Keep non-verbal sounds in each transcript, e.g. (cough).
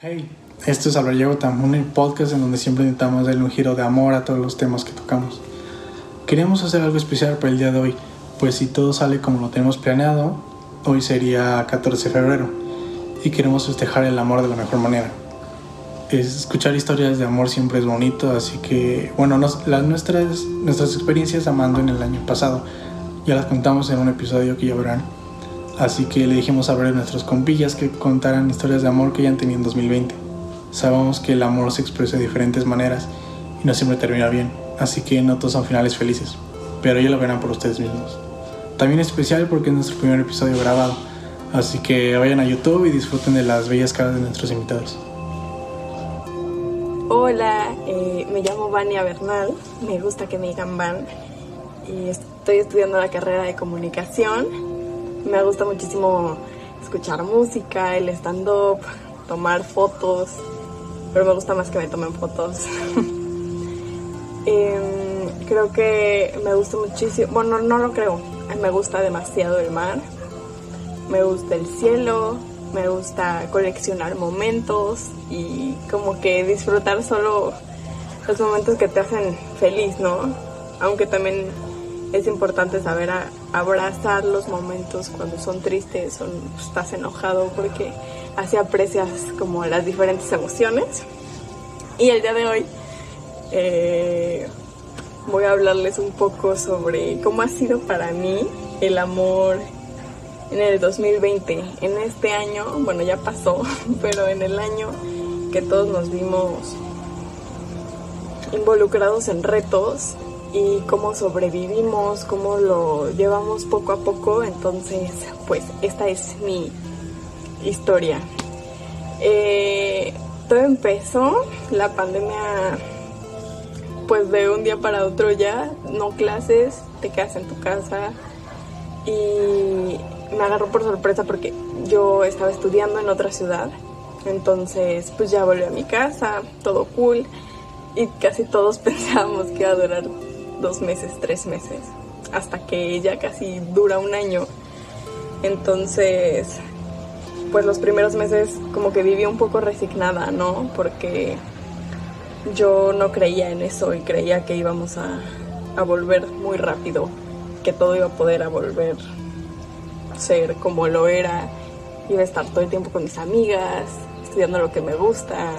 Hey, esto es Hablar Tam, un podcast en donde siempre intentamos darle un giro de amor a todos los temas que tocamos. Queríamos hacer algo especial para el día de hoy, pues si todo sale como lo tenemos planeado, hoy sería 14 de febrero y queremos festejar el amor de la mejor manera. escuchar historias de amor siempre es bonito, así que, bueno, las, nuestras, nuestras experiencias amando en el año pasado ya las contamos en un episodio que ya verán Así que le dijimos a ver a nuestros compillas que contaran historias de amor que ya han tenido en 2020. Sabemos que el amor se expresa de diferentes maneras y no siempre termina bien, así que no todos son finales felices, pero ya lo verán por ustedes mismos. También especial porque es nuestro primer episodio grabado, así que vayan a YouTube y disfruten de las bellas caras de nuestros invitados. Hola, eh, me llamo Vania Bernal, me gusta que me digan Van y estoy estudiando la carrera de comunicación me gusta muchísimo escuchar música, el stand-up, tomar fotos, pero me gusta más que me tomen fotos. (laughs) Em, creo que me gusta muchísimo, bueno, no lo creo, me gusta demasiado el mar, me gusta el cielo, me gusta coleccionar momentos y como que disfrutar solo los momentos que te hacen feliz, ¿no? Aunque también es importante saber abrazar los momentos cuando son tristes o estás enojado porque así aprecias como las diferentes emociones. Y el día de hoy eh, voy a hablarles un poco sobre cómo ha sido para mí el amor en el 2020. En este año, bueno ya pasó, (laughs) pero en el año que todos nos vimos involucrados en retos y cómo sobrevivimos, cómo lo llevamos poco a poco. Entonces, pues esta es mi historia. Eh, todo empezó, la pandemia, pues de un día para otro ya, no clases, te quedas en tu casa y me agarró por sorpresa porque yo estaba estudiando en otra ciudad. Entonces, pues ya volví a mi casa, todo cool. Y casi todos (laughs) pensábamos que iba a durar dos meses, tres meses, hasta que ya casi dura un año. Entonces, pues los primeros meses como que viví un poco resignada, ¿no? Porque yo no creía en eso y creía que íbamos a, a volver muy rápido, que todo iba a poder a volver ser como lo era, iba a estar todo el tiempo con mis amigas, estudiando lo que me gusta,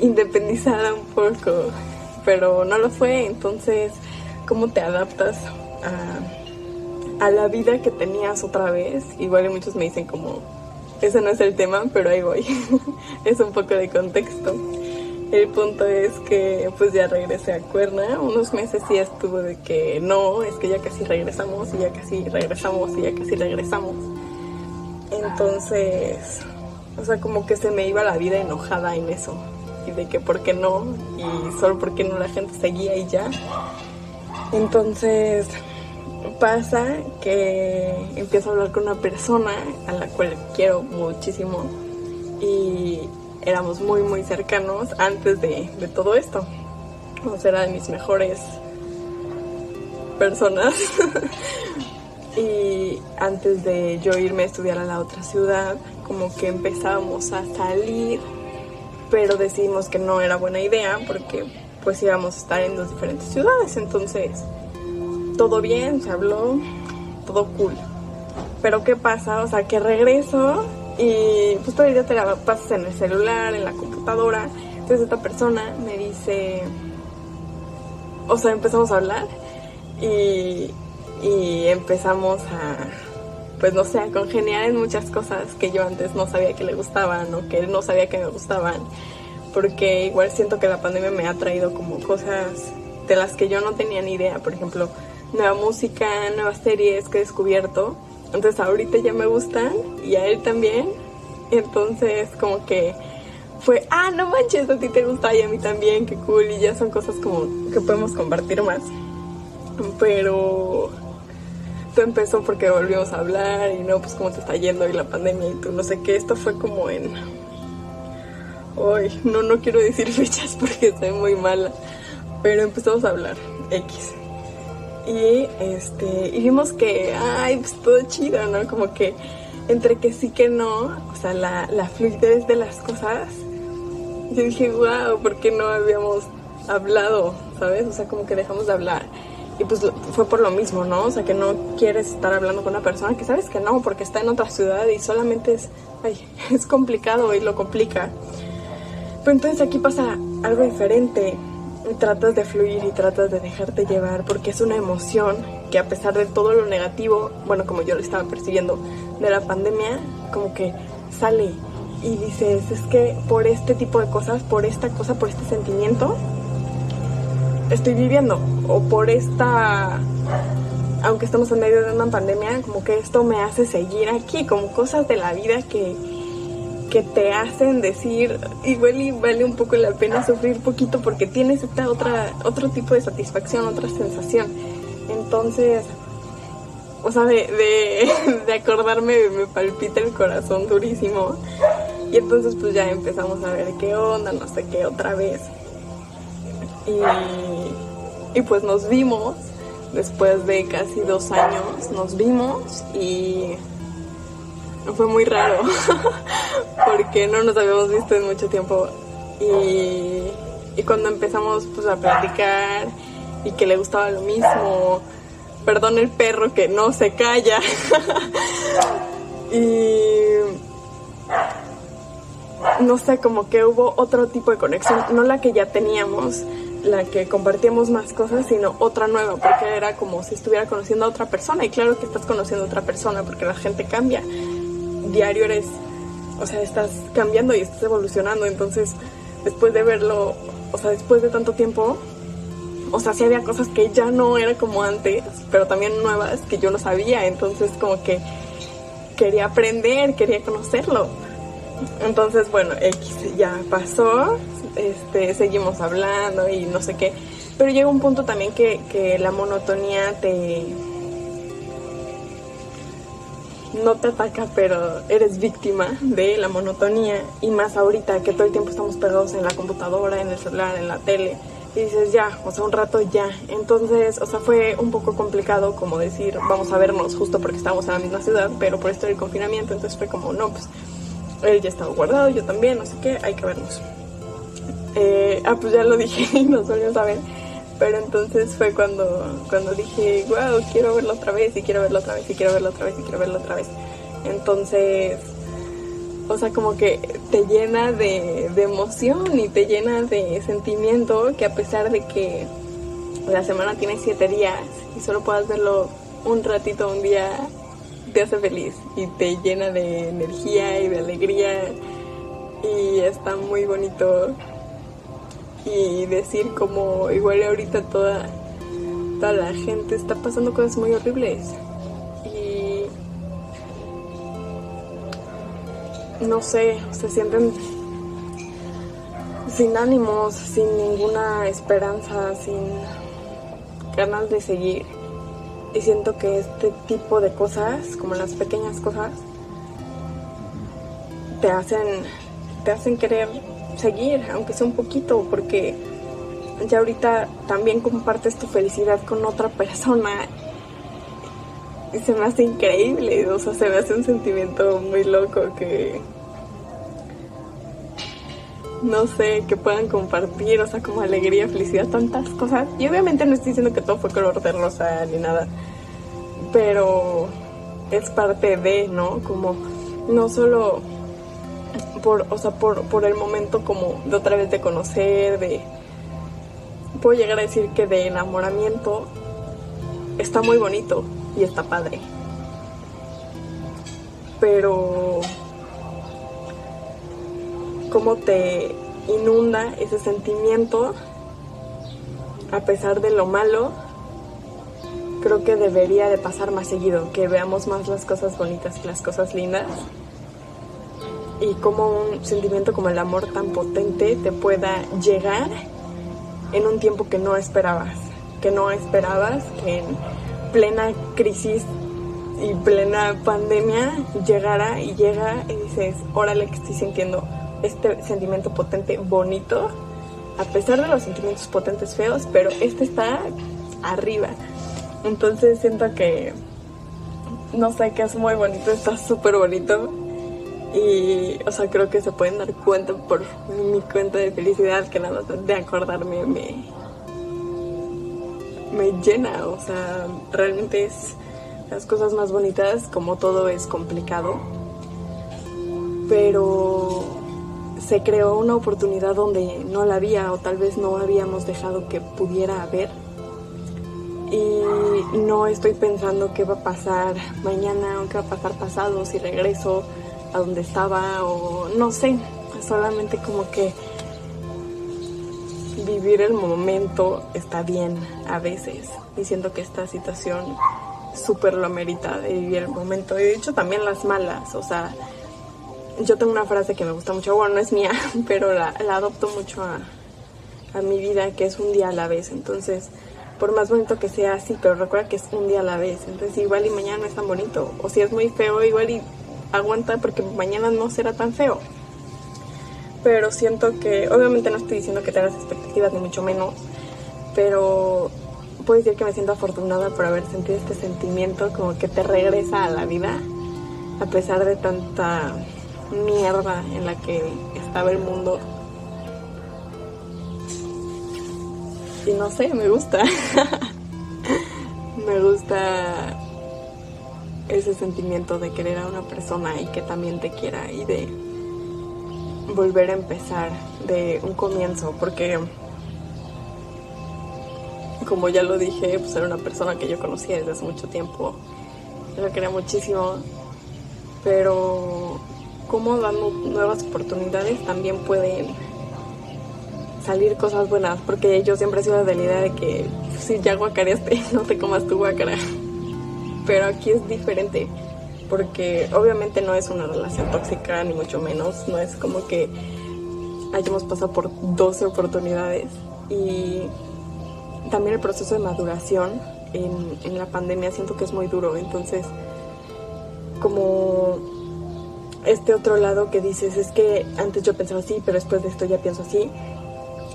independizada un poco pero no lo fue. Entonces, ¿cómo te adaptas a, la vida que tenías otra vez? Igual muchos me dicen como, ese no es el tema, pero ahí voy. (laughs) es un poco de contexto. El punto es que pues ya regresé a Cuerna, unos meses sí estuvo de que no, es que ya casi regresamos y ya casi regresamos y ya casi regresamos. Entonces, o sea, como que se me iba la vida enojada en eso y de que por qué no y solo porque no la gente seguía y ya. Entonces pasa que empiezo a hablar con una persona a la cual quiero muchísimo y éramos muy muy cercanos antes de, todo esto. O sea, era de mis mejores personas. (laughs) y antes de yo irme a estudiar a la otra ciudad, como que empezábamos a salir pero decidimos que no era buena idea porque pues íbamos a estar en dos diferentes ciudades, entonces todo bien, se habló, todo cool. Pero ¿qué pasa? O sea, que regreso y pues todo el día te la pasas en el celular, en la computadora. Entonces esta persona me dice, o sea, empezamos a hablar y, y empezamos a pues no sé, congeniar en muchas cosas que yo antes no sabía que le gustaban o que él no sabía que me gustaban. Porque igual siento que la pandemia me ha traído como cosas de las que yo no tenía ni idea. Por ejemplo, nueva música, nuevas series que he descubierto. Entonces ahorita ya me gustan y a él también. Entonces como que fue, ah, no manches, a ti te gusta y a mí también, qué cool. Y ya son cosas como que podemos compartir más. Pero empezó porque volvimos a hablar y no, pues cómo te está yendo y la pandemia y tú no sé qué. Esto fue como en... Hoy, no, no quiero decir (laughs) fechas porque soy muy mala, pero empezamos a hablar, X. Y este, y vimos que, ay, pues todo chido, ¿no? Como que entre que sí que no, o sea, la, la fluidez de las cosas, yo dije, wow, ¿por qué no habíamos hablado? ¿Sabes? O sea, como que dejamos de hablar. Y pues fue por lo mismo, ¿no? O sea, que no quieres estar hablando con una persona que sabes que no, porque está en otra ciudad y solamente es, ay, (laughs) es complicado y lo complica. Pero entonces aquí pasa algo diferente. Y tratas de fluir y tratas de dejarte llevar porque es una emoción que a pesar de todo lo negativo, bueno, como yo lo estaba percibiendo de la pandemia, como que sale y dices, es que por este tipo de cosas, por esta cosa, por este sentimiento, estoy viviendo. O por esta, aunque estamos en medio de una pandemia, como que esto me hace seguir aquí, como cosas de la vida que, que te hacen decir, igual y vale un poco la pena sufrir poquito porque tienes esta otra, otro tipo de satisfacción, otra sensación. Entonces, o sea, de, de, (laughs) de acordarme me palpita el corazón durísimo. Y entonces pues ya empezamos a ver qué onda, no sé qué, otra vez. Y, y pues nos vimos, después de casi dos años, nos vimos y fue muy raro, (laughs) porque no nos habíamos visto en mucho tiempo. Y, cuando empezamos pues a platicar y que le gustaba lo mismo, perdón el perro que no se calla. (laughs) y no sé, como que hubo otro tipo de conexión, no la que ya teníamos, la que compartíamos más cosas, sino otra nueva, porque era como si estuviera conociendo a otra persona. Y claro que estás conociendo a otra persona, porque la gente cambia. Diario eres, o sea, estás cambiando y estás evolucionando. Entonces, después de verlo, o sea, después de tanto tiempo, o sea, sí había cosas que ya no era como antes, pero también nuevas que yo no sabía. Entonces, como que quería aprender, quería conocerlo. Entonces, bueno, X ya pasó, este, seguimos hablando y no sé qué. Pero llega un punto también que, la monotonía te... No te ataca, pero eres víctima de la monotonía. Y más ahorita que todo el tiempo estamos pegados en la computadora, en el celular, en la tele. Y dices, ya, o sea, un rato ya. Entonces, o sea, fue un poco complicado como decir, vamos a vernos justo porque estamos en la misma ciudad, pero por esto del confinamiento. Entonces fue como, no, pues él ya estaba guardado, yo también, no sé qué, hay que vernos. Eh, ah, pues ya lo dije (laughs) y nos volvimos a ver. Pero entonces fue cuando, cuando dije, wow, quiero verlo otra vez, y quiero verlo otra vez, y quiero verlo otra vez, y quiero verlo otra vez. Entonces, o sea, como que te llena de, de emoción y te llena de sentimiento que a pesar de que la semana tiene siete días y solo puedas verlo un ratito, un día te hace feliz y te llena de energía y de alegría y está muy bonito y decir como igual ahorita toda, toda la gente está pasando cosas muy horribles y no sé, se sienten sin ánimos, sin ninguna esperanza, sin ganas de seguir. Y siento que este tipo de cosas, como las pequeñas cosas, te hacen, te hacen querer seguir, aunque sea un poquito, porque ya ahorita también compartes tu felicidad con otra persona y se me hace increíble, o sea, se me hace un sentimiento muy loco que no sé, que puedan compartir, o sea, como alegría, felicidad, tantas cosas. Y obviamente no estoy diciendo que todo fue color de rosa ni nada, pero es parte de, ¿no? Como no solo por, o sea, por, por el momento como de otra vez de conocer, de... Puedo llegar a decir que de enamoramiento está muy bonito y está padre. Pero cómo te inunda ese sentimiento a pesar de lo malo, creo que debería de pasar más seguido, que veamos más las cosas bonitas que las cosas lindas y cómo un sentimiento como el amor tan potente te pueda llegar en un tiempo que no esperabas, que no esperabas, que en plena crisis y plena pandemia llegara y llega y dices, órale que estoy sintiendo este sentimiento potente bonito, a pesar de los sentimientos potentes feos, pero este está arriba. Entonces siento que no sé, que es muy bonito, está súper bonito. Y, o sea, creo que se pueden dar cuenta por mi cuenta de felicidad que nada de acordarme me, me llena. O sea, realmente es las cosas más bonitas, como todo es complicado. Pero se creó una oportunidad donde no la había o tal vez no habíamos dejado que pudiera haber. Y no estoy pensando qué va a pasar mañana o qué va a pasar pasado, si regreso a donde estaba o no sé. Solamente como que vivir el momento está bien a veces. Y siento que esta situación súper lo merita de vivir el momento. Y de hecho también las malas, o sea, yo tengo una frase que me gusta mucho, bueno, no es mía, (laughs) pero la, adopto mucho a, a, mi vida, que es un día a la vez. Entonces, por más bonito que sea, sí, pero recuerda que es un día a la vez. Entonces, igual y mañana no es tan bonito. O si es muy feo, igual y aguanta porque mañana no será tan feo. Pero siento que, obviamente no estoy diciendo que tengas expectativas, ni mucho menos, pero puedo decir que me siento afortunada por haber sentido este sentimiento como que te regresa a la vida, a pesar de tanta mierda en la que estaba el mundo. Y no sé, me gusta. (laughs) me gusta ese sentimiento de querer a una persona y que también te quiera y de volver a empezar de un comienzo, porque como ya lo dije, pues era una persona que yo conocía desde hace mucho tiempo, lo quería muchísimo, pero como dando nuevas oportunidades también pueden salir cosas buenas, porque yo siempre he sido de la idea de que si ya guacareaste, (laughs) no te comas tu guacara. Pero aquí es diferente, porque obviamente no es una relación tóxica, ni mucho menos, no es como que hayamos pasado por 12 oportunidades. Y también el proceso de maduración en, la pandemia siento que es muy duro, entonces como este otro lado que dices, es que antes yo pensaba así, pero después de esto ya pienso así,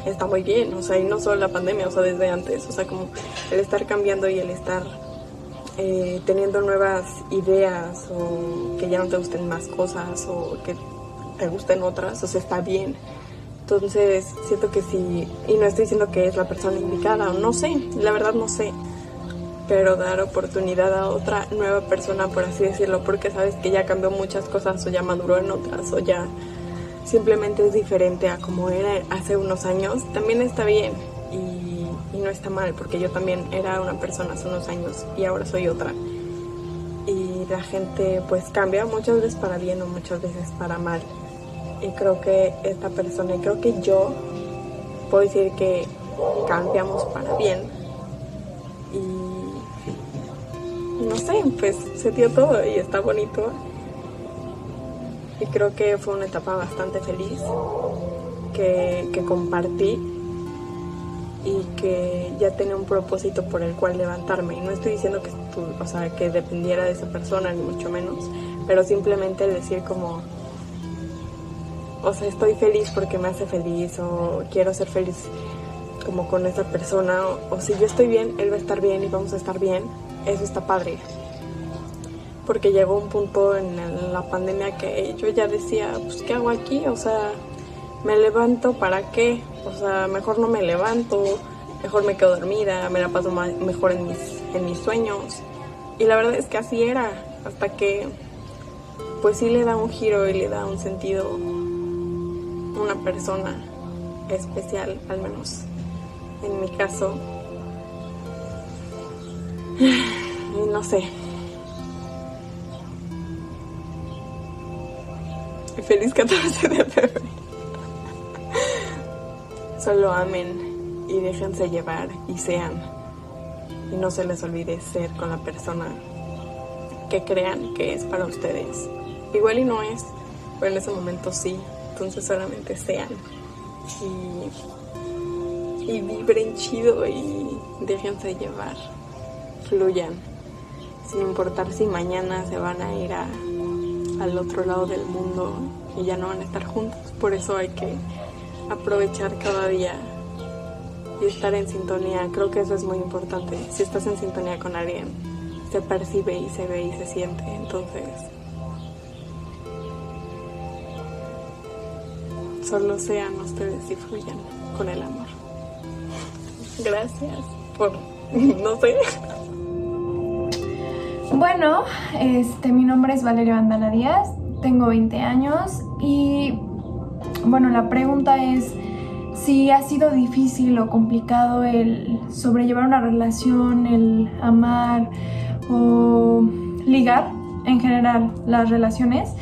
está muy bien, o sea, y no solo la pandemia, o sea, desde antes, o sea, como el estar cambiando y el estar eh, teniendo nuevas ideas o que ya no te gusten más cosas o que te gusten otras, o sea, está bien. Entonces, siento que sí, y no estoy diciendo que es la persona indicada, no sé, la verdad no sé, pero dar oportunidad a otra nueva persona, por así decirlo, porque sabes que ya cambió muchas cosas o ya maduró en otras o ya simplemente es diferente a como era hace unos años, también está bien y, y, no está mal, porque yo también era una persona hace unos años y ahora soy otra. Y la gente pues cambia muchas veces para bien o muchas veces para mal. Y creo que esta persona, y creo que yo puedo decir que cambiamos para bien. Y no sé, pues se dio todo y está bonito. Y creo que fue una etapa bastante feliz que, que compartí y que ya tenía un propósito por el cual levantarme. Y no estoy diciendo que, o sea, que dependiera de esa persona, ni mucho menos, pero simplemente el decir como, o sea, estoy feliz porque me hace feliz o quiero ser feliz como con esa persona o, o si yo estoy bien, él va a estar bien y vamos a estar bien eso está padre. Porque llegó un punto en la pandemia que yo ya decía, pues ¿qué hago aquí? O sea, me levanto, ¿para qué? O sea, mejor no me levanto, mejor me quedo dormida, me la paso mejor en mis, sueños. Y la verdad es que así era, hasta que pues sí le da un giro y le da un sentido una persona especial, al menos en mi caso. (sighs) no sé. Feliz 14 de febrero. Solo amen y déjense llevar y sean. Y no se les olvide ser con la persona que crean que es para ustedes. Igual y no es, pero en ese momento sí. Entonces solamente sean. Y, y vibren chido y déjense llevar. Fluyan sin importar si mañana se van a ir al otro lado del mundo y ya no van a estar juntos. Por eso hay que aprovechar cada día y estar en sintonía. Creo que eso es muy importante. Si estás en sintonía con alguien, se percibe y se ve y se siente. Entonces, solo sean ustedes y fluyan con el amor. Gracias por, no sé. Bueno, este, mi nombre es Valeria Bandana Díaz, tengo 20 años y bueno, la pregunta es si ha sido difícil o complicado el sobrellevar una relación, el amar o ligar en general las relaciones.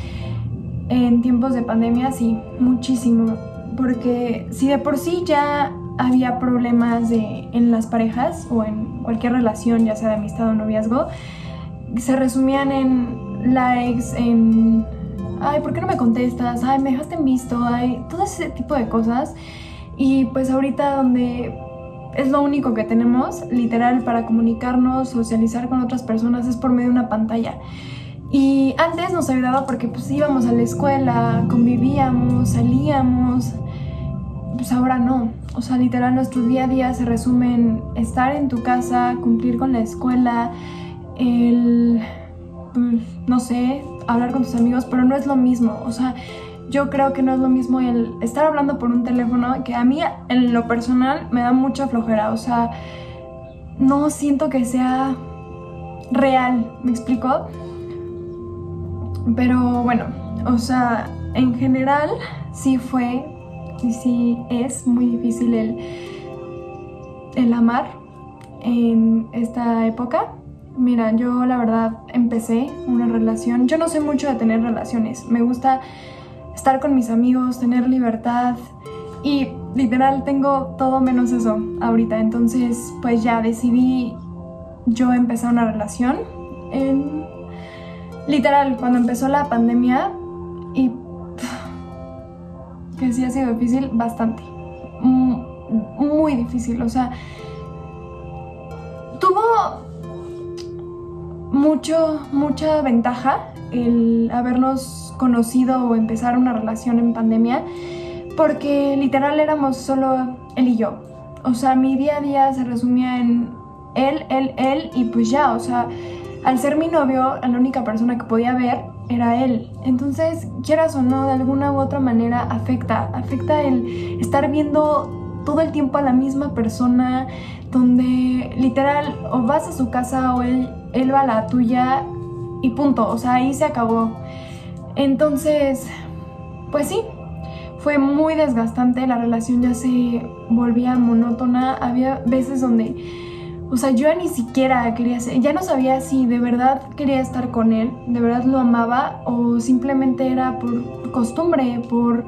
En tiempos de pandemia sí, muchísimo, porque si de por sí ya había problemas en las parejas o en cualquier relación, ya sea de amistad o noviazgo, se resumían en likes, en ay, ¿por qué no me contestas? Ay, me dejaste en visto, ay, todo ese tipo de cosas. Y pues ahorita donde es lo único que tenemos, literal, para comunicarnos, socializar con otras personas, es por medio de una pantalla. Y antes nos ayudaba porque pues íbamos a la escuela, convivíamos, salíamos. Pues ahora no. O sea, literal, nuestro día a día se resume en estar en tu casa, cumplir con la escuela, el, pues, no sé, hablar con tus amigos, pero no es lo mismo. O sea, yo creo que no es lo mismo el estar hablando por un teléfono, que a mí en lo personal me da mucha flojera, o sea, no siento que sea real, ¿me explico? Pero bueno, o sea, en general sí fue y sí es muy difícil el, el amar en esta época. Mira, yo la verdad empecé una relación, yo no sé mucho de tener relaciones, me gusta estar con mis amigos, tener libertad y literal tengo todo menos eso ahorita. Entonces pues ya decidí yo empezar una relación. En, literal, cuando empezó la pandemia y que sí ha sido difícil, bastante. Muy difícil, o sea, tuvo mucho, mucha ventaja el habernos conocido o empezar una relación en pandemia, porque literal éramos solo él y yo. O sea, mi día a día se resumía en él, él, él y pues ya, o sea, al ser mi novio, la única persona que podía ver era él. Entonces, quieras o no, de alguna u otra manera afecta, afecta el estar viendo todo el tiempo a la misma persona, donde literal o vas a su casa o él, él va a la tuya y punto, o sea, ahí se acabó. Entonces, pues sí, fue muy desgastante, la relación ya se volvía monótona, había veces donde, o sea, yo ni siquiera quería, ya no sabía si de verdad quería estar con él, de verdad lo amaba o simplemente era por costumbre, por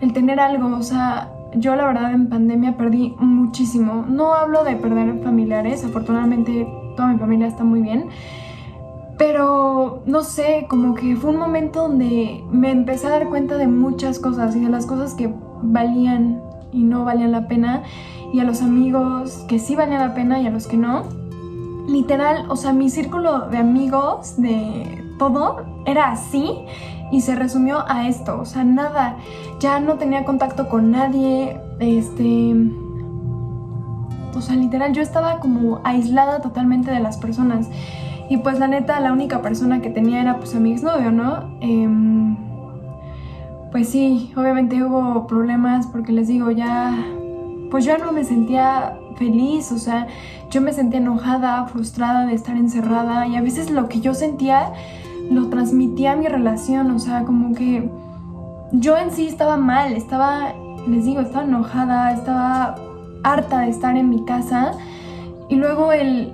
el tener algo, o sea, yo la verdad en pandemia perdí muchísimo. No hablo de perder familiares, afortunadamente toda mi familia está muy bien, pero no sé, como que fue un momento donde me empecé a dar cuenta de muchas cosas y de las cosas que valían y no valían la pena. Y a los amigos que sí valían la pena y a los que no. Literal, o sea, mi círculo de amigos, de todo, era así y se resumió a esto, o sea, nada, ya no tenía contacto con nadie, este... O sea, literal, yo estaba como aislada totalmente de las personas. Y pues la neta, la única persona que tenía era pues a mi exnovio, ¿no? Em, pues sí, obviamente hubo problemas porque les digo, ya, pues yo no me sentía feliz, o sea, yo me sentía enojada, frustrada de estar encerrada y a veces lo que yo sentía lo transmitía a mi relación, o sea, como que yo en sí estaba mal, estaba, les digo, estaba enojada, estaba harta de estar en mi casa y luego el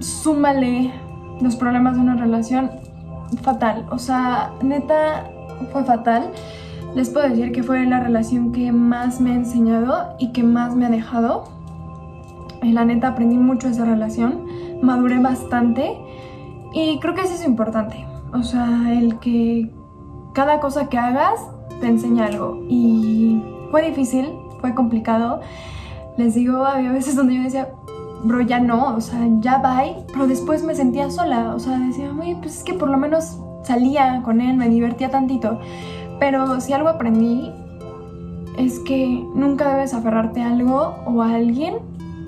súmale los problemas de una relación fatal, o sea, neta fue fatal. Les puedo decir que fue la relación que más me ha enseñado y que más me ha dejado. La neta aprendí mucho esa relación, maduré bastante y creo que eso es importante. O sea, el que cada cosa que hagas te enseña algo. Y fue difícil, fue complicado. Les digo, había veces donde yo decía, bro, ya no, o sea, ya bye. Pero después me sentía sola. O sea, decía, oye, pues es que por lo menos salía con él, me divertía tantito. Pero si algo aprendí es que nunca debes aferrarte a algo o a alguien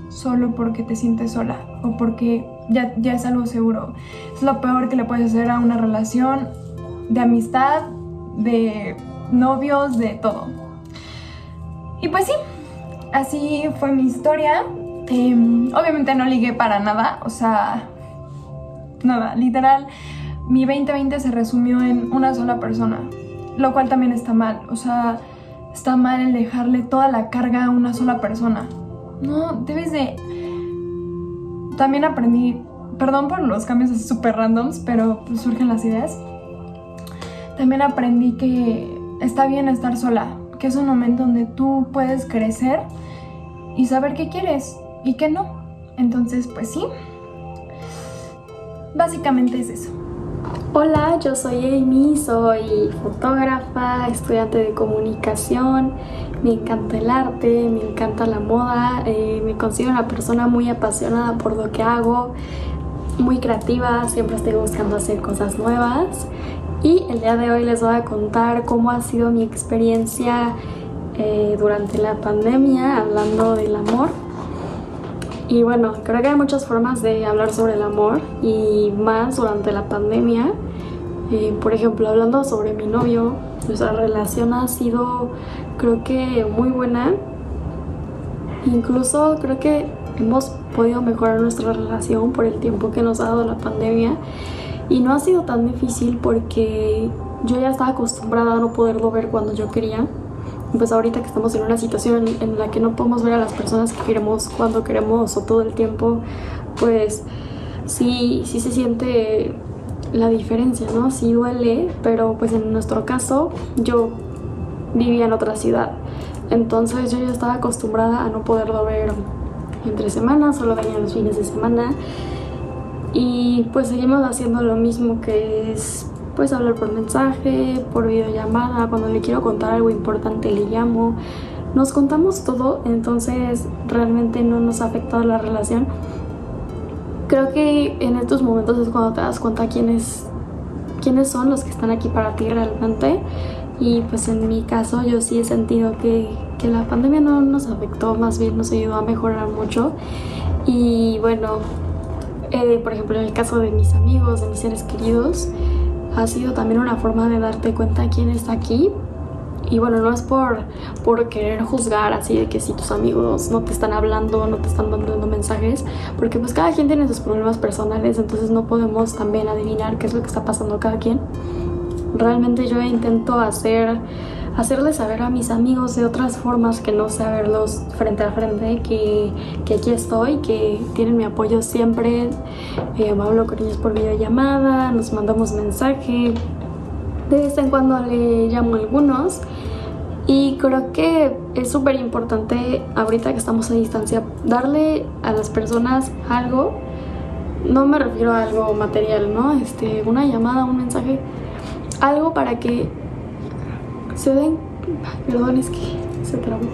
solo porque te sientes sola o porque ya, ya es algo seguro. Es lo peor que le puedes hacer a una relación de amistad, de novios, de todo. Y pues sí, así fue mi historia. Em, obviamente no ligué para nada, o sea, nada, literal. Mi 2020 se resumió en una sola persona, lo cual también está mal, o sea, está mal el dejarle toda la carga a una sola persona. No, debes de... También aprendí, perdón por los cambios así súper randoms, pero pues surgen las ideas. También aprendí que está bien estar sola, que es un momento donde tú puedes crecer y saber qué quieres y qué no. Entonces, pues sí, básicamente es eso. Hola, yo soy Amy, soy fotógrafa, estudiante de comunicación, me encanta el arte, me encanta la moda, eh, me considero una persona muy apasionada por lo que hago, muy creativa, siempre estoy buscando hacer cosas nuevas y el día de hoy les voy a contar cómo ha sido mi experiencia eh, durante la pandemia hablando del amor. Y bueno, creo que hay muchas formas de hablar sobre el amor y más durante la pandemia. Eh, por ejemplo, hablando sobre mi novio, nuestra relación ha sido creo que muy buena. Incluso creo que hemos podido mejorar nuestra relación por el tiempo que nos ha dado la pandemia y no ha sido tan difícil porque yo ya estaba acostumbrada a no poderlo ver cuando yo quería. Pues ahorita que estamos en una situación en la que no podemos ver a las personas que queremos cuando queremos o todo el tiempo, pues sí, sí se siente la diferencia, ¿no? Sí duele, pero pues en nuestro caso yo vivía en otra ciudad. Entonces yo ya estaba acostumbrada a no poderlo ver entre semanas, solo venía los fines de semana y pues seguimos haciendo lo mismo que es pues hablar por mensaje, por videollamada, cuando le quiero contar algo importante le llamo. Nos contamos todo, entonces realmente no nos ha afectado la relación. Creo que en estos momentos es cuando te das cuenta quiénes, quiénes son los que están aquí para ti realmente. Y pues en mi caso yo sí he sentido que, que la pandemia no nos afectó, más bien nos ayudó a mejorar mucho. Y bueno, eh, por ejemplo, en el caso de mis amigos, de mis seres queridos, ha sido también una forma de darte cuenta quién está aquí. Y bueno, no es por, por querer juzgar así de que si tus amigos no te están hablando, no te están mandando mensajes, porque pues cada quien tiene sus problemas personales, entonces no podemos también adivinar qué es lo que está pasando cada quien. Realmente yo intento hacer hacerles saber a mis amigos de otras formas que no sea verlos frente a frente, que, que aquí estoy, que tienen mi apoyo siempre. Eh, hablo con ellos por videollamada, nos mandamos mensaje. De vez en cuando le llamo a algunos. Y creo que es súper importante ahorita que estamos a distancia darle a las personas algo. No me refiero a algo material, ¿no? Este, una llamada, un mensaje, algo para que se den, perdón, es que se trabó.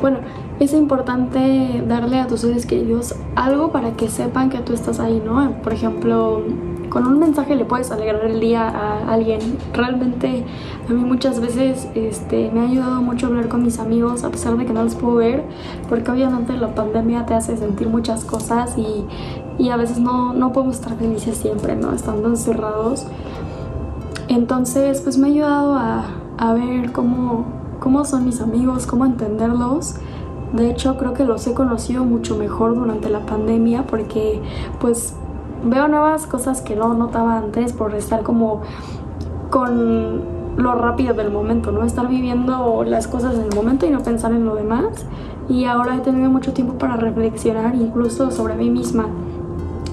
Bueno, es importante darle a tus seres queridos algo para que sepan que tú estás ahí, ¿no? Por ejemplo, con un mensaje le puedes alegrar el día a alguien. Realmente a mí muchas veces este, me ha ayudado mucho hablar con mis amigos a pesar de que no los puedo ver, porque obviamente la pandemia te hace sentir muchas cosas y, y a veces no, no podemos estar felices siempre, ¿no? Estando encerrados. Entonces, pues me ha ayudado a, a ver cómo, cómo son mis amigos, cómo entenderlos. De hecho, creo que los he conocido mucho mejor durante la pandemia porque pues veo nuevas cosas que no notaba antes por estar como con lo rápido del momento, ¿no? Estar viviendo las cosas en el momento y no pensar en lo demás. Y ahora he tenido mucho tiempo para reflexionar incluso sobre mí misma.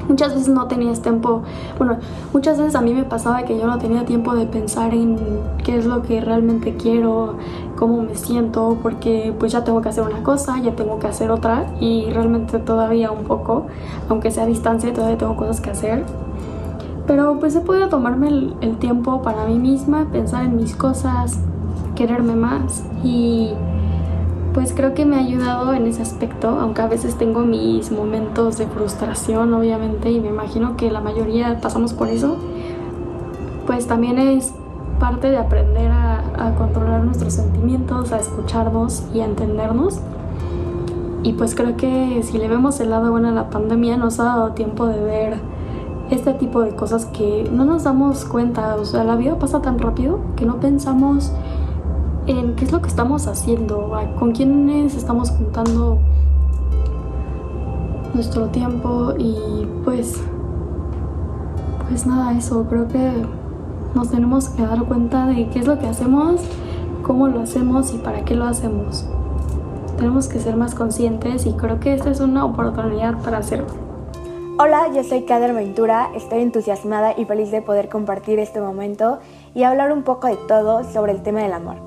Muchas veces no tenías tiempo, bueno, muchas veces a mí me pasaba que yo no tenía tiempo de pensar en qué es lo que realmente quiero, cómo me siento, porque pues ya tengo que hacer una cosa, ya tengo que hacer otra y realmente todavía un poco, aunque sea a distancia, todavía tengo cosas que hacer. Pero pues he podido tomarme el, el tiempo para mí misma, pensar en mis cosas, quererme más y pues creo que me ha ayudado en ese aspecto, aunque a veces tengo mis momentos de frustración, obviamente, y me imagino que la mayoría pasamos por eso, pues también es parte de aprender a, controlar nuestros sentimientos, a escucharnos y a entendernos. Y pues creo que si le vemos el lado bueno a la pandemia nos ha dado tiempo de ver este tipo de cosas que no nos damos cuenta. O sea, la vida pasa tan rápido que no pensamos en qué es lo que estamos haciendo, con quiénes estamos juntando nuestro tiempo y pues pues nada, eso, creo que nos tenemos que dar cuenta de qué es lo que hacemos, cómo lo hacemos y para qué lo hacemos. Tenemos que ser más conscientes y creo que esta es una oportunidad para hacerlo. Hola, yo soy Kader Ventura, estoy entusiasmada y feliz de poder compartir este momento y hablar un poco de todo sobre el tema del amor.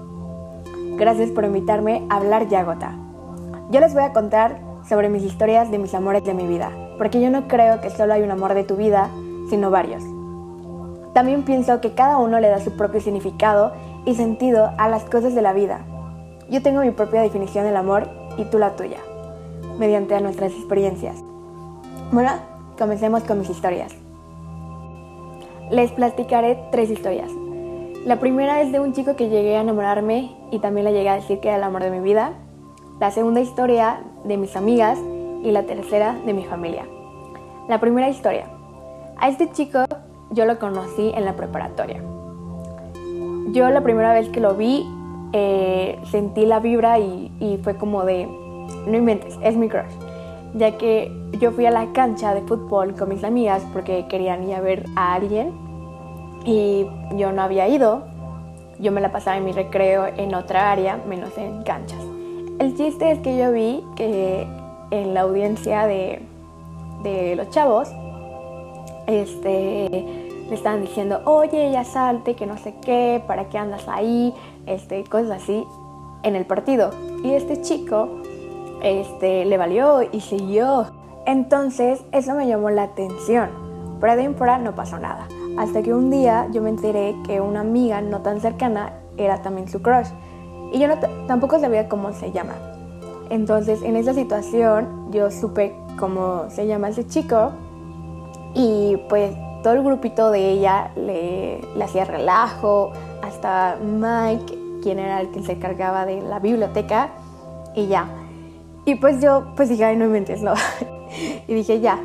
Gracias por invitarme a hablar Yagota. Yo les voy a contar sobre mis historias de mis amores de mi vida, porque yo no creo que solo hay un amor de tu vida, sino varios. También pienso que cada uno le da su propio significado y sentido a las cosas de la vida. Yo tengo mi propia definición del amor y tú la tuya, mediante nuestras experiencias. Bueno, comencemos con mis historias. Les platicaré tres historias. La primera es de un chico que llegué a enamorarme y también le llegué a decir que era el amor de mi vida. La segunda historia de mis amigas y la tercera de mi familia. La primera historia. A este chico yo lo conocí en la preparatoria. Yo la primera vez que lo vi eh, sentí la vibra y, y fue como de, no inventes, es mi crush. Ya que yo fui a la cancha de fútbol con mis amigas porque querían ir a ver a alguien y yo no había ido. Yo me la pasaba en mi recreo en otra área, menos en canchas. El chiste es que yo vi que en la audiencia de, de los chavos este, le estaban diciendo, oye, ya salte, que no sé qué, ¿para qué andas ahí? Este, cosas así en el partido. Y este chico este, le valió y siguió. Entonces, eso me llamó la atención. Pero de fuera no pasó nada. Hasta que un día yo me enteré que una amiga no tan cercana era también su crush. Y yo no tampoco sabía cómo se llama. Entonces, en esa situación, yo supe cómo se llama ese chico y pues todo el grupito de ella le, le hacía relajo, hasta Mike, quien era el que se encargaba de la biblioteca, y ya. Y pues yo, pues dije, ay, no inventes, no. (laughs) y dije, ya.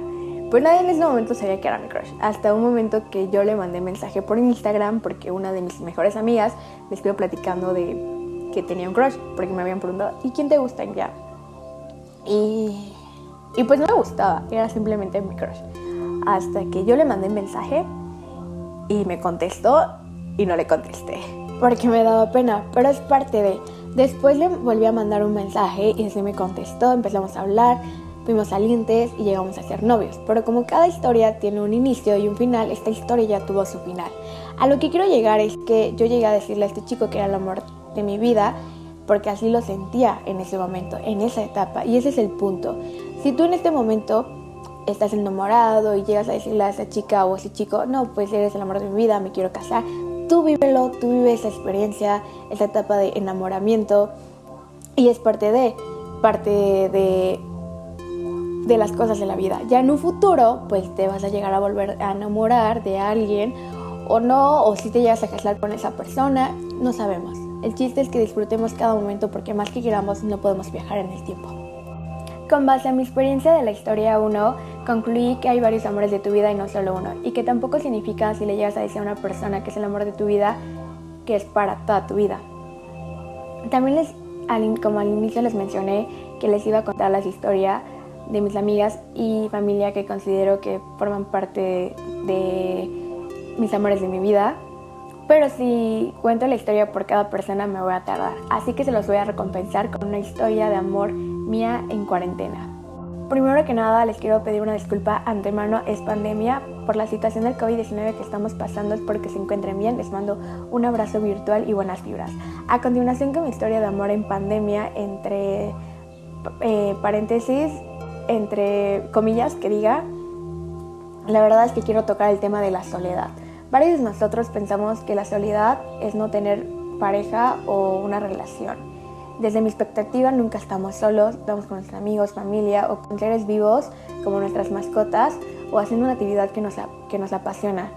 Pues nadie en ese momento sabía que era mi crush. Hasta un momento que yo le mandé mensaje por Instagram porque una de mis mejores amigas me estuvo platicando de que tenía un crush, porque me habían preguntado, ¿y quién te gusta? ya. Y, y pues no me gustaba, era simplemente mi crush hasta que yo le mandé mensaje y me contestó y no le contesté. Porque me daba pena, pero es parte de... Después le volví a mandar un mensaje y ese me contestó, empezamos a hablar, fuimos salientes y llegamos a ser novios. Pero como cada historia tiene un inicio y un final, esta historia ya tuvo su final. A lo que quiero llegar es que yo llegué a decirle a este chico que era el amor de mi vida, porque así lo sentía en ese momento, en esa etapa. Y ese es el punto. Si tú en este momento estás enamorado y llegas a decirle a esa chica o ese chico, no, pues eres el amor de mi vida, me quiero casar, tú vívelo, tú vives esa experiencia, esa etapa de enamoramiento y es parte de, parte de, de las cosas de la vida. Ya en un futuro, pues te vas a llegar a volver a enamorar de alguien o no, o si te llegas a casar con esa persona, no sabemos. El chiste es que disfrutemos cada momento porque más que queramos no podemos viajar en el tiempo. Con base a mi experiencia de la historia 1, concluí que hay varios amores de tu vida y no solo uno, y que tampoco significa si le llegas a decir a una persona que es el amor de tu vida, que es para toda tu vida. También les, como al inicio les mencioné, que les iba a contar las historias de mis amigas y familia que considero que forman parte de mis amores de mi vida. Pero si cuento la historia por cada persona me voy a tardar, así que se los voy a recompensar con una historia de amor mía en cuarentena. Primero que nada les quiero pedir una disculpa antemano, es pandemia, por la situación del COVID-19 que estamos pasando, espero que se encuentren bien, les mando un abrazo virtual y buenas vibras. A continuación con mi historia de amor en pandemia, entre eh, paréntesis, entre comillas que diga, la verdad es que quiero tocar el tema de la soledad. Varios de nosotros pensamos que la soledad es no tener pareja o una relación desde mi expectativa nunca estamos solos, estamos con nuestros amigos, familia o con seres vivos como nuestras mascotas o haciendo una actividad que nos, que nos apasiona.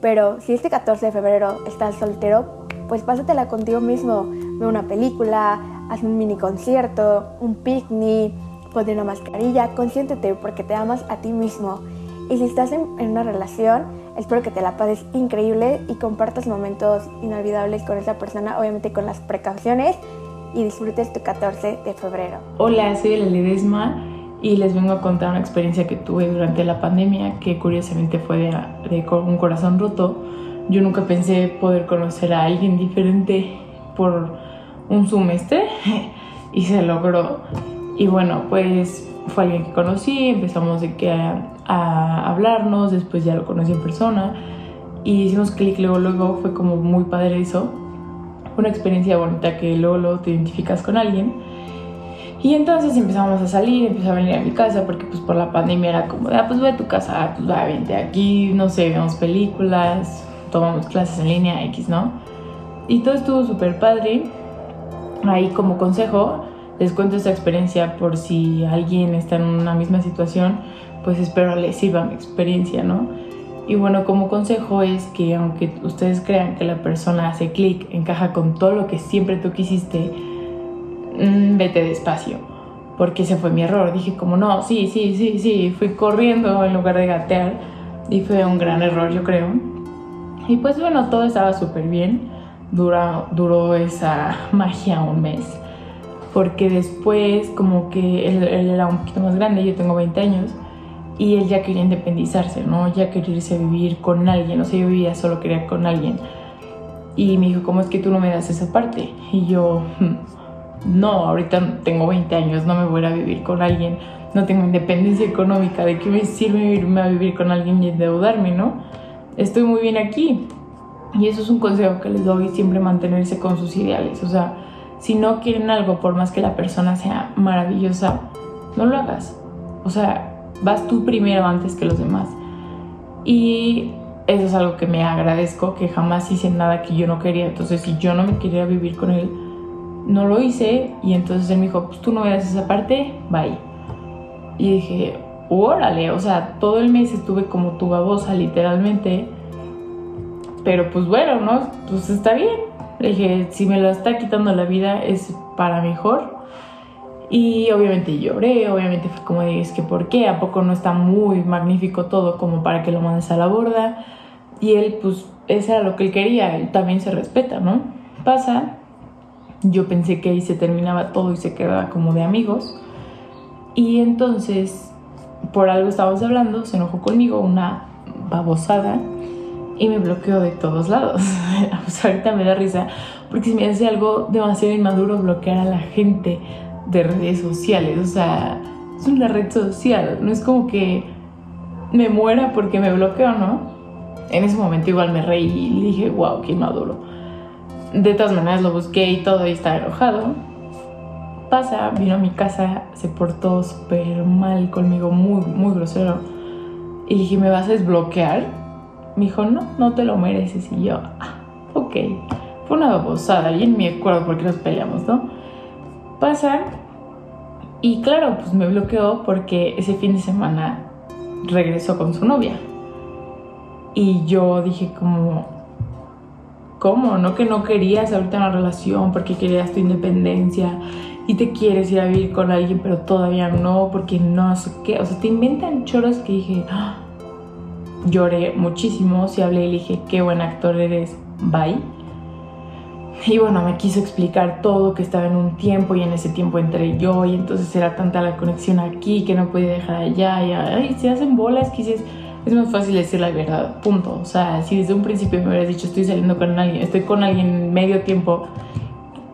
Pero si este 14 de febrero estás soltero, pues pásatela contigo mismo. Ve una película, haz un mini concierto, un picnic, ponte una mascarilla, consiéntete porque te amas a ti mismo. Y si estás en, una relación, espero que te la pases increíble y compartas momentos inolvidables con esa persona, obviamente con las precauciones y disfrutes tu 14 de febrero. Hola, soy la Ledesma y les vengo a contar una experiencia que tuve durante la pandemia que curiosamente fue de, de un corazón roto. Yo nunca pensé poder conocer a alguien diferente por un semestre (laughs) y se logró. Y bueno, pues fue alguien que conocí, empezamos de que a, a hablarnos, después ya lo conocí en persona y hicimos clic luego, luego fue como muy padre eso. Una experiencia bonita que luego, luego te identificas con alguien. Y entonces empezamos a salir, empezó a venir a mi casa porque pues por la pandemia era como, ah, pues voy a tu casa, pues va, vente aquí, no sé, vemos películas, tomamos clases en línea, X, ¿no? Y todo estuvo súper padre. Ahí como consejo, les cuento esta experiencia por si alguien está en una misma situación, pues espero les sirva mi experiencia, ¿no? Y bueno, como consejo es que aunque ustedes crean que la persona hace clic, encaja con todo lo que siempre tú quisiste, mmm, vete despacio, porque ese fue mi error. Dije como, no, sí, sí, sí, sí, fui corriendo en lugar de gatear y fue un gran error, yo creo. Y pues bueno, todo estaba súper bien, duró esa (laughs) magia un mes, porque después como que él, él era un poquito más grande, yo tengo 20 años, y él ya quería independizarse, ¿no? Ya quería irse a vivir con alguien, o sea, yo vivía solo quería con alguien. Y me dijo, ¿cómo es que tú no me das esa parte? Y yo, no, ahorita tengo 20 años, no me voy a vivir con alguien, no tengo independencia económica, ¿de qué me sirve irme a vivir con alguien y endeudarme, no? Estoy muy bien aquí. Y eso es un consejo que les doy, siempre mantenerse con sus ideales. O sea, si no quieren algo, por más que la persona sea maravillosa, no lo hagas. O sea, vas tú primero antes que los demás. Y eso es algo que me agradezco, que jamás hice nada que yo no quería. Entonces, si yo no me quería vivir con él, no lo hice. Y entonces él me dijo, pues tú no veas esa parte, bye. Y dije, órale, o sea, todo el mes estuve como tu babosa, literalmente. Pero pues bueno, ¿no? Pues está bien. Dije, si me lo está quitando la vida es para mejor. Y obviamente lloré, obviamente fue como de, es que ¿por qué? ¿A poco no está muy magnífico todo como para que lo mandes a la borda? Y él, pues, eso era lo que él quería, él también se respeta, ¿no? Pasa, yo pensé que ahí se terminaba todo y se quedaba como de amigos. Y entonces, por algo estábamos hablando, se enojó conmigo, una babosada, y me bloqueó de todos lados. (laughs) ahorita me da risa, porque me hace algo demasiado inmaduro bloquear a la gente de redes sociales. O sea, es una red social. No es como que me muera porque me bloqueo, ¿no? En ese momento igual me reí y dije, wow, qué maduro. De todas maneras lo busqué y todo y estaba enojado. Pasa, vino a mi casa, se portó súper mal conmigo, muy, muy grosero. Y dije, ¿me vas a desbloquear? Me dijo, no, no te lo mereces. Y yo, ah, ok. Fue una babosada y en mi acuerdo porque nos peleamos, ¿no? Pasa y claro, pues me bloqueó porque ese fin de semana regresó con su novia. Y yo dije como, ¿cómo? No que no querías ahorita una relación porque querías tu independencia y te quieres ir a vivir con alguien, pero todavía no, porque no sé qué. O sea, te inventan choros que dije, ¡Ah! Lloré muchísimo. Si hablé y le dije, qué buen actor eres, bye. Y bueno, me quiso explicar todo, que estaba en un tiempo y en ese tiempo entré yo y entonces era tanta la conexión aquí que no podía dejar allá y ay, se hacen bolas que es, es más fácil decir la verdad, punto. O sea, si desde un principio me hubieras dicho estoy saliendo con alguien, estoy con alguien medio tiempo,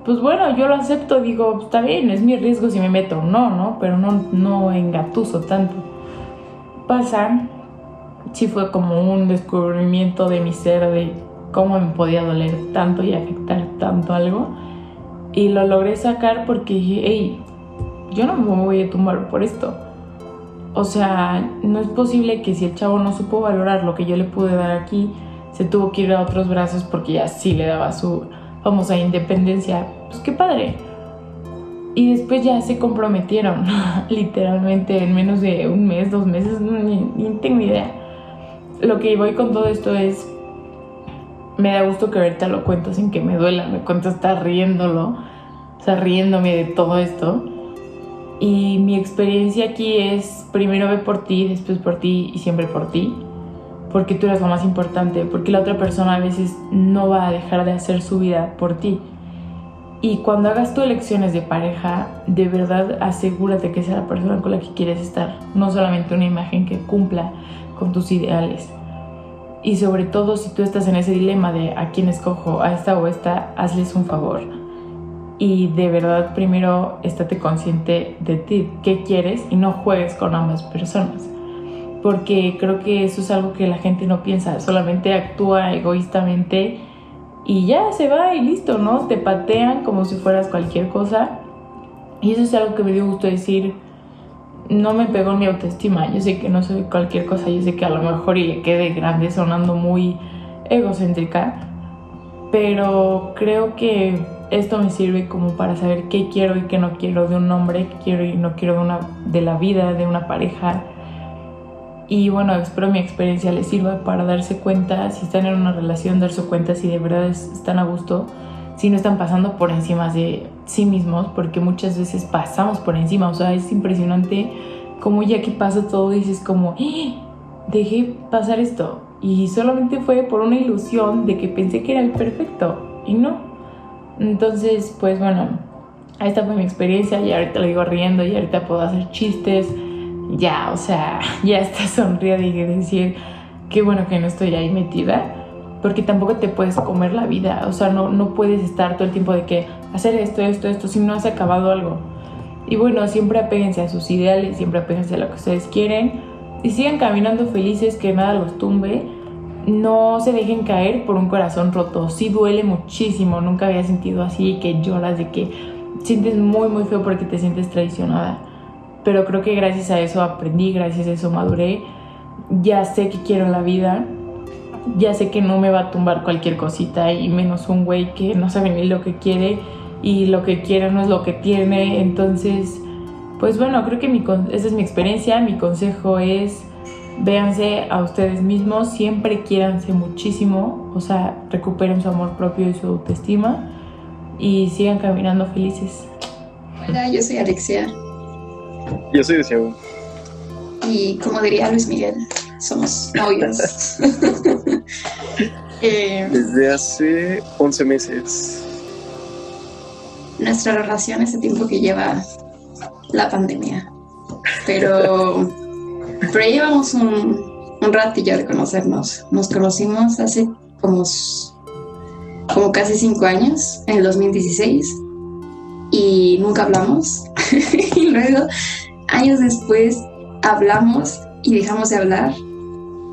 pues bueno, yo lo acepto, digo, está bien, es mi riesgo si me meto no, ¿no? Pero no, no engatuso tanto. Pasa, sí fue como un descubrimiento de mi ser de cómo me podía doler tanto y afectar tanto algo. Y lo logré sacar porque dije, hey, yo no me voy a tumbar por esto. O sea, no es posible que si el chavo no supo valorar lo que yo le pude dar aquí, se tuvo que ir a otros brazos porque ya sí le daba su famosa independencia. Pues qué padre. Y después ya se comprometieron, (laughs) literalmente en menos de un mes, dos meses, ni, ni tengo idea. Lo que voy con todo esto es me da gusto que ahorita lo cuento sin que me duela, me cuento estar riéndolo, o sea, riéndome de todo esto. Y mi experiencia aquí es primero ve por ti, después por ti y siempre por ti. Porque tú eres lo más importante, porque la otra persona a veces no va a dejar de hacer su vida por ti. Y cuando hagas tus elecciones de pareja, de verdad asegúrate que sea la persona con la que quieres estar, no solamente una imagen que cumpla con tus ideales. Y sobre todo si tú estás en ese dilema de a quién escojo, a esta o esta, hazles un favor y de verdad primero estate consciente de ti, qué quieres y no juegues con ambas personas. Porque creo que eso es algo que la gente no piensa, solamente actúa egoístamente y ya se va y listo, ¿no? Te patean como si fueras cualquier cosa. Y eso es algo que me dio gusto decir, no me pegó mi autoestima. Yo sé que no soy cualquier cosa, yo sé que a lo mejor y quede grande sonando muy egocéntrica, pero creo que esto me sirve como para saber qué quiero y qué no quiero de un hombre, qué quiero y no quiero de, una, de la vida, de una pareja. Y bueno, espero mi experiencia les sirva para darse cuenta, si están en una relación, darse cuenta si de verdad están a gusto, si no están pasando por encima de sí mismos, porque muchas veces pasamos por encima, o sea, es impresionante como ya que pasa todo dices como, ¡Eh! dejé pasar esto. Y solamente fue por una ilusión de que pensé que era el perfecto y no. Entonces, pues bueno, esta fue mi experiencia y ahorita lo digo riendo y ahorita puedo hacer chistes. Ya, o sea, (laughs) ya está sonriendo y decir qué bueno que no estoy ahí metida. Porque tampoco te puedes comer la vida. O sea, no, no puedes estar todo el tiempo de que hacer esto, esto, esto, si no has acabado algo. Y bueno, siempre apéguense a sus ideales, siempre apéguense a lo que ustedes quieren. Y sigan caminando felices, que nada los tumbe no se dejen caer por un corazón roto. Sí duele muchísimo. Nunca había sentido así, que lloras, de que sientes muy, muy feo porque te sientes traicionada. Pero creo que gracias a eso aprendí, gracias a eso maduré. Ya sé que quiero la vida. Ya sé que no me va a tumbar cualquier cosita y menos un güey que no sabe ni lo que quiere y lo que quiere no es lo que tiene. Entonces, pues bueno, creo que mi, esa es mi experiencia. Mi consejo es véanse a ustedes mismos, siempre quiéranse muchísimo, o sea, recuperen su amor propio y su autoestima y sigan caminando felices. Hola, yo soy Alexia. Yo soy Luciano. Y como diría Luis Miguel, somos novios. (laughs) eh, Desde hace 11 meses. Nuestra relación es el tiempo que lleva la pandemia. Pero (laughs) pero llevamos un, un ratillo de conocernos. Nos conocimos hace como, como casi cinco años, en el 2016, y nunca hablamos. (laughs) y luego, años después, hablamos y dejamos de hablar.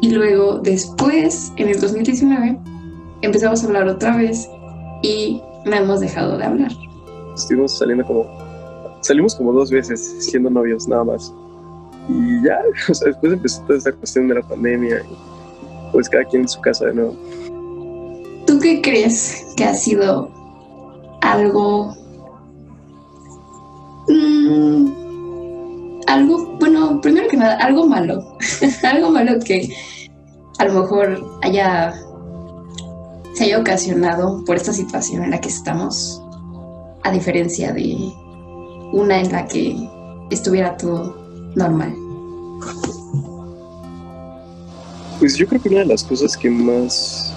Y luego, después, en el 2019, empezamos a hablar otra vez y no hemos dejado de hablar. Estuvimos saliendo como... Salimos como dos veces siendo novios, nada más. Y ya, (laughs) o sea, después empezó toda esta cuestión de la pandemia y pues cada quien en su casa de nuevo. ¿Tú qué crees que ha sido algo... Mm, algo, bueno, primero que nada, algo malo. (laughs) algo malo que a lo mejor haya se haya ocasionado por esta situación en la que estamos, a diferencia de una en la que estuviera todo normal. Pues yo creo que una de las cosas que más...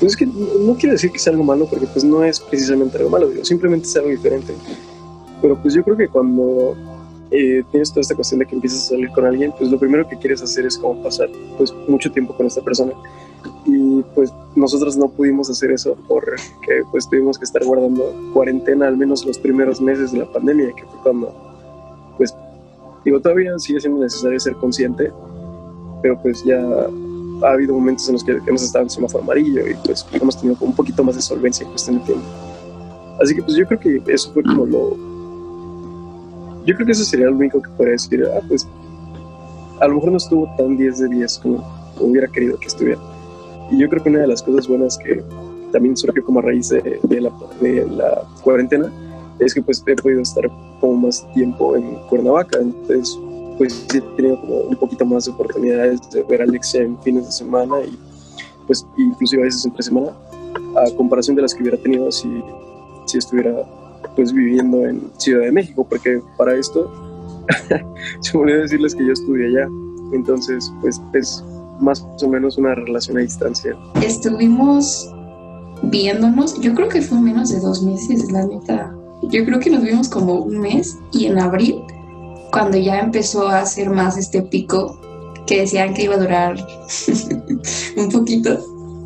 Pues es que no quiero decir que sea algo malo porque pues no es precisamente algo malo, digo, simplemente es algo diferente. Pero pues yo creo que cuando eh, tienes toda esta cuestión de que empiezas a salir con alguien, pues lo primero que quieres hacer es como pasar pues mucho tiempo con esta persona. Y pues nosotros no pudimos hacer eso porque pues tuvimos que estar guardando cuarentena al menos los primeros meses de la pandemia, que fue cuando pues digo, todavía sigue siendo necesario ser consciente, pero pues ya ha habido momentos en los que hemos estado en semáforo amarillo y pues hemos tenido un poquito más de solvencia en cuestión de tiempo. Así que pues yo creo que eso fue como lo... Yo creo que eso sería lo único que podría decir, ah, pues a lo mejor no estuvo tan 10 de 10 como hubiera querido que estuviera. Y yo creo que una de las cosas buenas que también surgió como a raíz de, de, la, de la cuarentena es que pues he podido estar como más tiempo en Cuernavaca, entonces pues he tenido como un poquito más de oportunidades de ver a Alexia en fines de semana y pues inclusive a veces entre semana, a comparación de las que hubiera tenido si, si estuviera pues viviendo en Ciudad de México, porque para esto (laughs) se me decirles que yo estudié allá, entonces pues es más o menos una relación a distancia. Estuvimos viéndonos, yo creo que fue menos de dos meses, la neta. Yo creo que nos vimos como un mes y en abril, cuando ya empezó a hacer más este pico que decían que iba a durar (laughs) un poquito,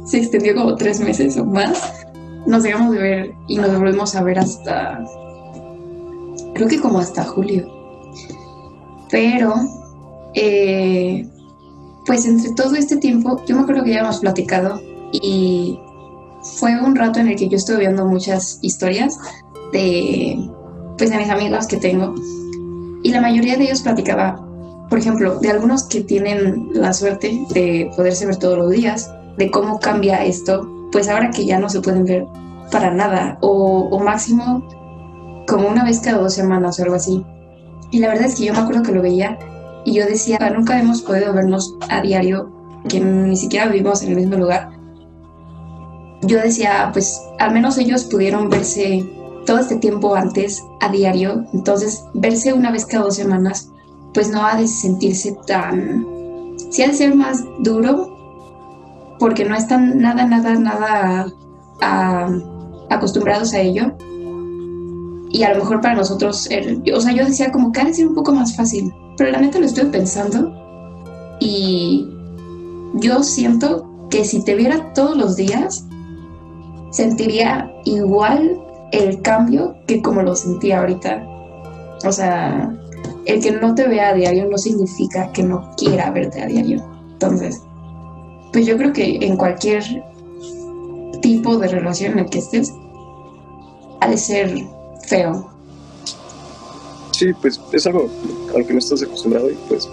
se extendió como tres meses o más. Nos dejamos de ver y nos volvimos a ver hasta, creo que como hasta julio. Pero, eh, pues entre todo este tiempo, yo me acuerdo que ya hemos platicado y fue un rato en el que yo estuve viendo muchas historias de, pues, de mis amigos que tengo y la mayoría de ellos platicaba, por ejemplo, de algunos que tienen la suerte de poderse ver todos los días, de cómo cambia esto, pues ahora que ya no se pueden ver para nada o, máximo como una vez cada dos semanas o algo así. Y la verdad es que yo me acuerdo que lo veía y yo decía, nunca hemos podido vernos a diario, que ni siquiera vivimos en el mismo lugar. Yo decía, pues al menos ellos pudieron verse todo este tiempo antes a diario, entonces verse una vez cada dos semanas, pues no ha de sentirse tan... Sí ha de ser más duro, porque no están nada, nada, nada a, acostumbrados a ello. Y a lo mejor para nosotros, o sea, yo decía como que ha de ser un poco más fácil, pero la neta lo estoy pensando y yo siento que si te viera todos los días, sentiría igual el cambio que como lo sentía ahorita. O sea, el que no te vea a diario no significa que no quiera verte a diario. Entonces, pues yo creo que en cualquier tipo de relación en el que estés, ha de ser feo. Sí, pues es algo a lo que no estás acostumbrado y pues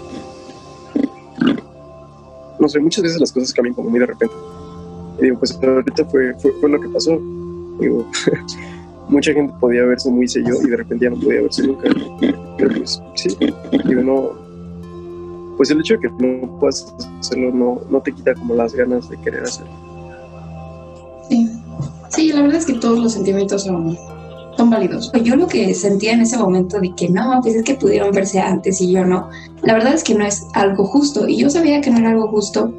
no sé, muchas veces las cosas cambian como muy de repente. Y digo, pues ahorita fue, fue, lo que pasó. Digo, (laughs) mucha gente podía verse muy sello y de repente ya no podía verse nunca. Pero pues sí, digo, no. Pues el hecho de que no puedas hacerlo no, te quita como las ganas de querer hacerlo. Sí. Sí, la verdad es que todos los sentimientos son, son válidos. Yo lo que sentía en ese momento de que no, pues es que pudieron verse antes y yo no, la verdad es que no es algo justo. Y yo sabía que no era algo justo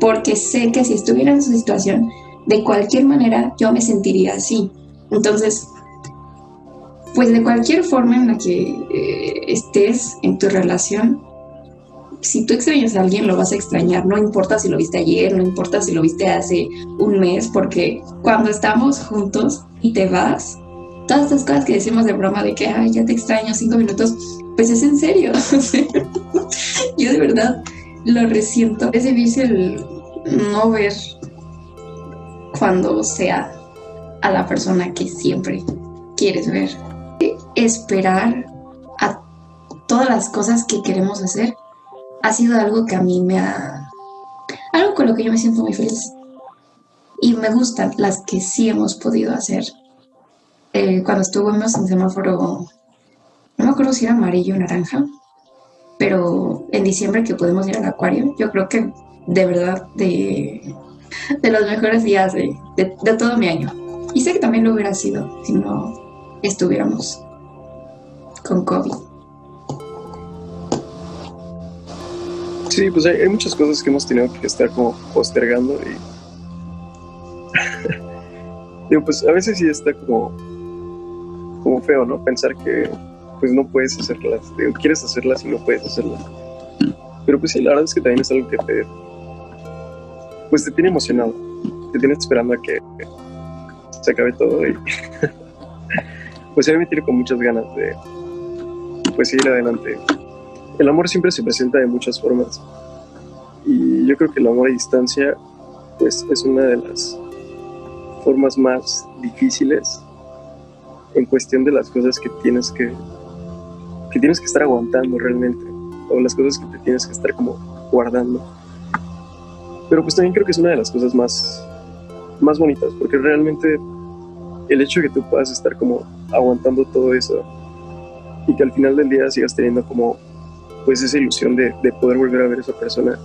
porque sé que si estuviera en su situación, de cualquier manera yo me sentiría así. Entonces, pues de cualquier forma en la que eh, estés en tu relación, si tú extrañas a alguien, lo vas a extrañar. No importa si lo viste ayer, no importa si lo viste hace un mes, porque cuando estamos juntos y te vas, todas estas cosas que decimos de broma de que, ay, ya te extraño cinco minutos, pues es en serio. (laughs) Yo de verdad lo resiento. Es difícil no ver cuando sea a la persona que siempre quieres ver. Esperar a todas las cosas que queremos hacer ha sido algo que a mí me ha... algo con lo que yo me siento muy feliz. Y me gustan las que sí hemos podido hacer. Eh, cuando estuvimos en semáforo, no me acuerdo si era amarillo o naranja, pero en diciembre que pudimos ir al acuario, yo creo que de verdad de, de los mejores días de, de, de todo mi año. Y sé que también lo hubiera sido si no estuviéramos con COVID. Sí, pues hay, muchas cosas que hemos tenido que estar como postergando y (laughs) digo, pues a veces sí está como como feo, ¿no? Pensar que pues no puedes hacerlas, quieres hacerlas y no puedes hacerlas. Pero pues sí, la verdad es que también es algo que te pues te tiene emocionado, te tiene esperando a que se acabe todo y (laughs) pues a mí me tiene con muchas ganas de pues seguir adelante el amor siempre se presenta de muchas formas. Y yo creo que el amor a distancia pues es una de las formas más difíciles en cuestión de las cosas que tienes que que tienes que estar aguantando realmente o las cosas que te tienes que estar como guardando. Pero pues también creo que es una de las cosas más más bonitas porque realmente el hecho de que tú puedas estar como aguantando todo eso y que al final del día sigas teniendo como pues esa ilusión de, de, poder volver a ver a esa persona,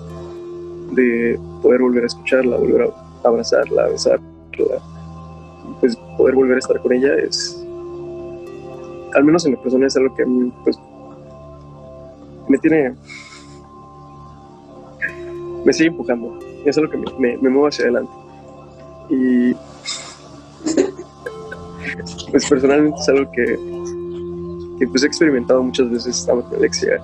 de poder volver a escucharla, volver a abrazarla, a besarla, pues poder volver a estar con ella es, al menos en la persona es algo que a mí, pues, me tiene, me sigue empujando. Es algo que me, me, mueve hacia adelante. Y, pues, personalmente es algo que, que pues he experimentado muchas veces estando con Alexia.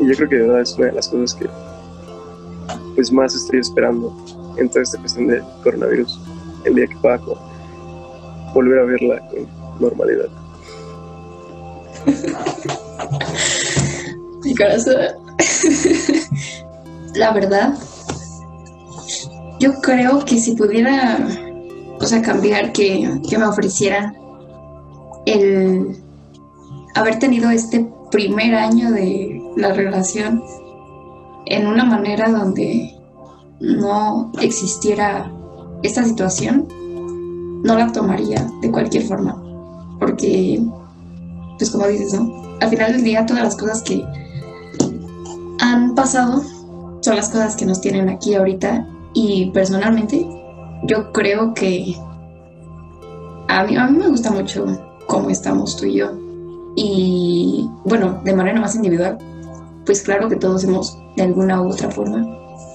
Y yo creo que de verdad es una de las cosas que pues más estoy esperando en toda esta cuestión del coronavirus. El día que pueda volver a verla con normalidad. Mi corazón. La verdad, yo creo que si pudiera, o sea, cambiar, que, que me ofrecieran el haber tenido este primer año de la relación en una manera donde no existiera esta situación, no la tomaría de cualquier forma. Porque, pues como dices, ¿no? Al final del día todas las cosas que han pasado son las cosas que nos tienen aquí ahorita y personalmente yo creo que a mí, a mí me gusta mucho cómo estamos tú y yo. Y bueno, de manera más individual, pues claro que todos hemos de alguna u otra forma,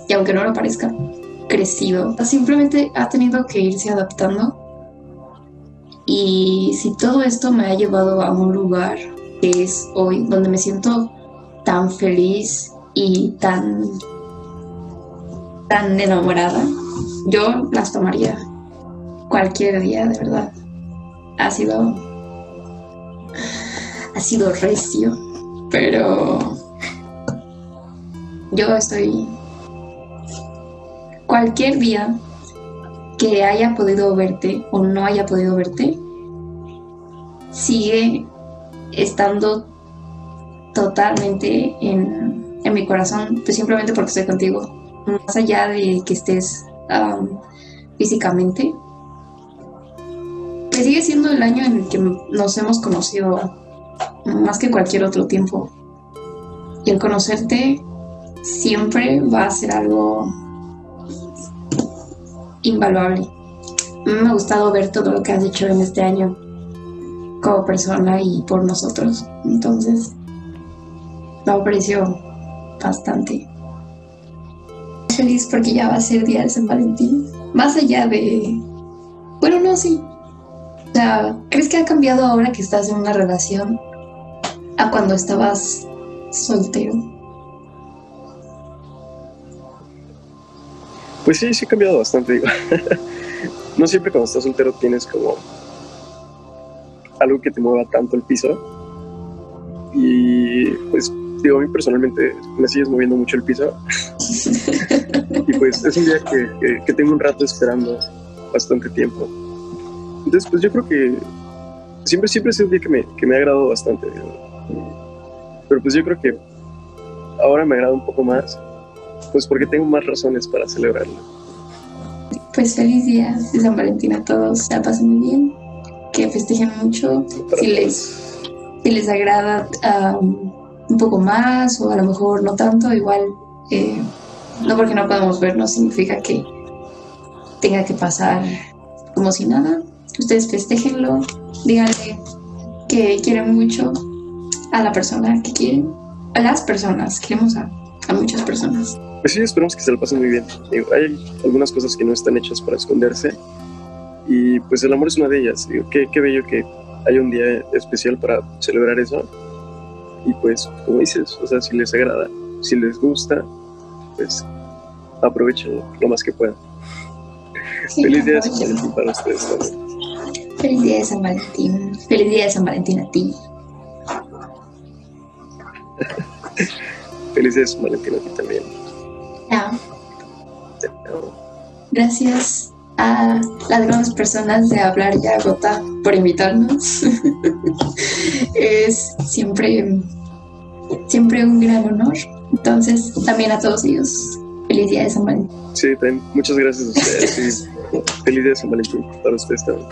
y aunque no lo parezca, crecido. Simplemente ha tenido que irse adaptando. Y si todo esto me ha llevado a un lugar que es hoy, donde me siento tan feliz y tan, tan enamorada, yo las tomaría cualquier día, de verdad. Ha sido, ha sido recio, pero yo estoy cualquier día que haya podido verte o no haya podido verte, sigue estando totalmente en, en mi corazón, pues simplemente porque estoy contigo, más allá de que estés físicamente. Pues sigue siendo el año en el que nos hemos conocido más que cualquier otro tiempo. Y el conocerte siempre va a ser algo invaluable. Me ha gustado ver todo lo que has hecho en este año como persona y por nosotros. Entonces, me aprecio bastante. Feliz porque ya va a ser día de San Valentín. Más allá de... Bueno, no, sí. O sea, ¿crees que ha cambiado ahora que estás en una relación a cuando estabas soltero? Pues sí, sí ha cambiado bastante. Digo. (laughs) no siempre cuando estás soltero tienes como algo que te mueva tanto el piso. Y pues digo, a mí personalmente me sigues moviendo mucho el piso. (laughs) y pues es un día que, que, tengo un rato esperando bastante tiempo. Entonces pues yo creo que siempre, siempre es un día que me, que me ha agradado bastante. Pero pues yo creo que ahora me agrada un poco más pues porque tengo más razones para celebrarlo. Pues feliz día de San Valentín a todos, la pasen muy bien, que festejen mucho, si les, si les agrada um, un poco más o a lo mejor no tanto, igual eh, no porque no podamos vernos significa que tenga que pasar como si nada. Ustedes festejenlo, díganle que quieren mucho a la persona que quieren, a las personas, queremos a, a muchas personas. Pues sí, esperamos que se lo pasen muy bien. Hay algunas cosas que no están hechas para esconderse y pues el amor es una de ellas. Digo, qué, qué bello que haya un día especial para celebrar eso. Y pues, como dices, o sea, si les agrada, si les gusta, pues aprovechen lo más que puedan. Feliz día de San Valentín para ustedes también. Feliz día de San Valentín. Feliz día de San Valentín a ti. (laughs) Feliz día de San Valentín a ti también. Gracias a las grandes personas de Hablar Ya Gota por invitarnos. (laughs) es siempre, siempre un gran honor. Entonces, también a todos ellos, feliz día de San Valentín. Sí, también, muchas gracias a ustedes. feliz día de San Valentín para ustedes también.